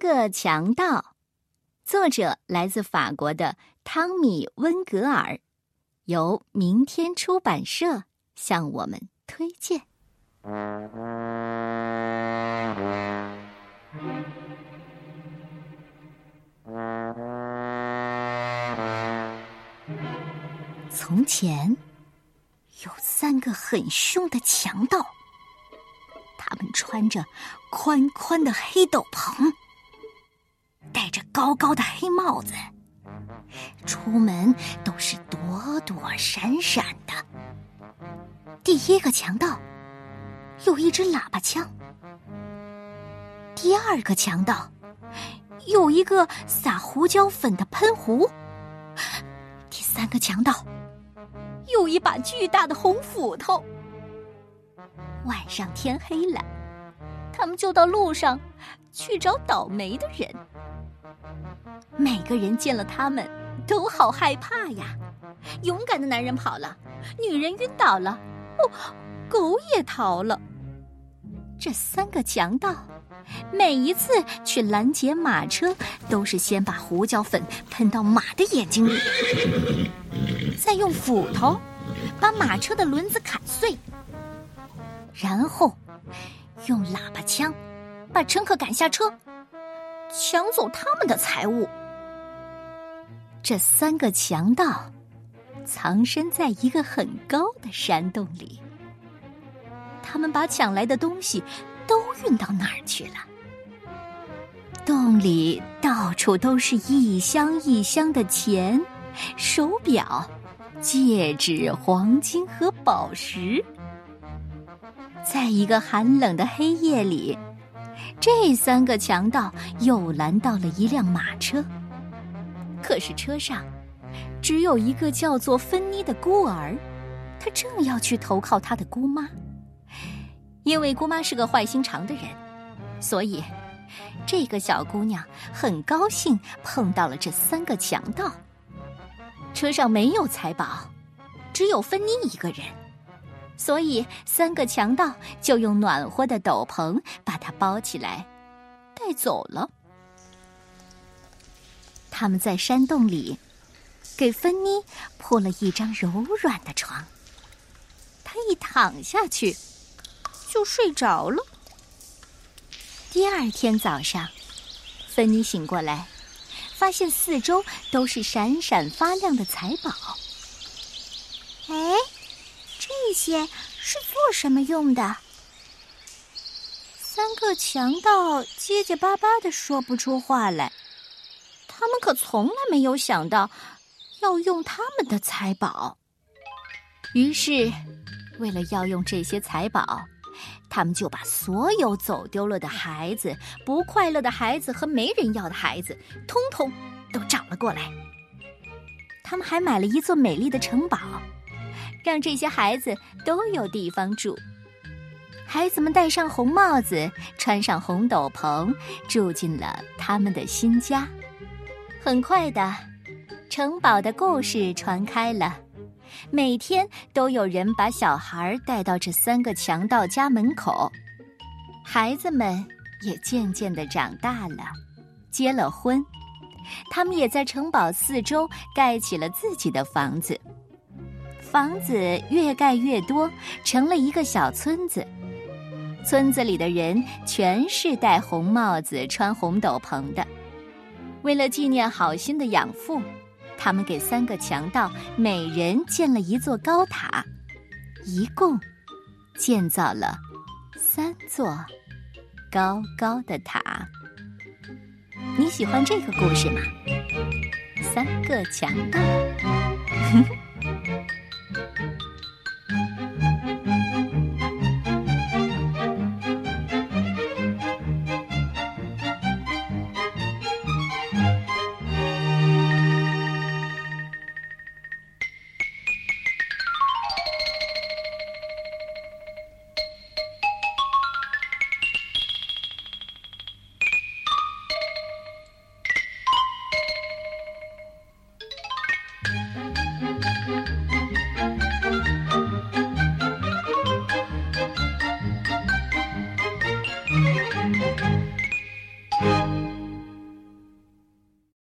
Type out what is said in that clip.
个强盗，作者来自法国的汤米·温格尔，由明天出版社向我们推荐。从前，有三个很凶的强盗。他们穿着宽宽的黑斗篷，高高的黑帽子，出门都是躲躲闪闪的。第一个强盗有一支喇叭枪，第二个强盗有一个撒胡椒粉的喷壶，第三个强盗有一把巨大的红斧头。晚上天黑了，他们就到路上去找倒霉的人。每个人见了他们都好害怕呀！勇敢的男人跑了，女人晕倒了，哦，狗也逃了。这三个强盗每一次去拦截马车，都是先把胡椒粉喷到马的眼睛里，再用斧头把马车的轮子砍碎。然后，用喇叭枪把乘客赶下车，抢走他们的财物。这三个强盗藏身在一个很高的山洞里，他们把抢来的东西都运到哪儿去了？洞里到处都是一箱一箱的钱、手表、戒指、黄金和宝石。在一个寒冷的黑夜里，这三个强盗又拦到了一辆马车。可是车上只有一个叫做芬妮的孤儿，他正要去投靠他的姑妈。因为姑妈是个坏心肠的人，所以这个小姑娘很高兴碰到了这三个强盗。车上没有财宝，只有芬妮一个人。所以，三个强盗就用暖和的斗篷把它包起来，带走了。他们在山洞里给芬妮铺了一张柔软的床，她一躺下去就睡着了。第二天早上，芬妮醒过来，发现四周都是闪闪发亮的财宝。哎。这些是做什么用的？三个强盗结结巴巴的说不出话来。他们可从来没有想到要用他们的财宝。于是，为了要用这些财宝，他们就把所有走丢了的孩子、不快乐的孩子和没人要的孩子，通通都找了过来。他们还买了一座美丽的城堡。让这些孩子都有地方住。孩子们戴上红帽子，穿上红斗篷，住进了他们的新家。很快的，城堡的故事传开了，每天都有人把小孩带到这三个强盗家门口。孩子们也渐渐的长大了，结了婚，他们也在城堡四周盖起了自己的房子。房子越盖越多，成了一个小村子。村子里的人全是戴红帽子、穿红斗篷的。为了纪念好心的养父，他们给三个强盗每人建了一座高塔，一共建造了三座高高的塔。你喜欢这个故事吗？三个强盗。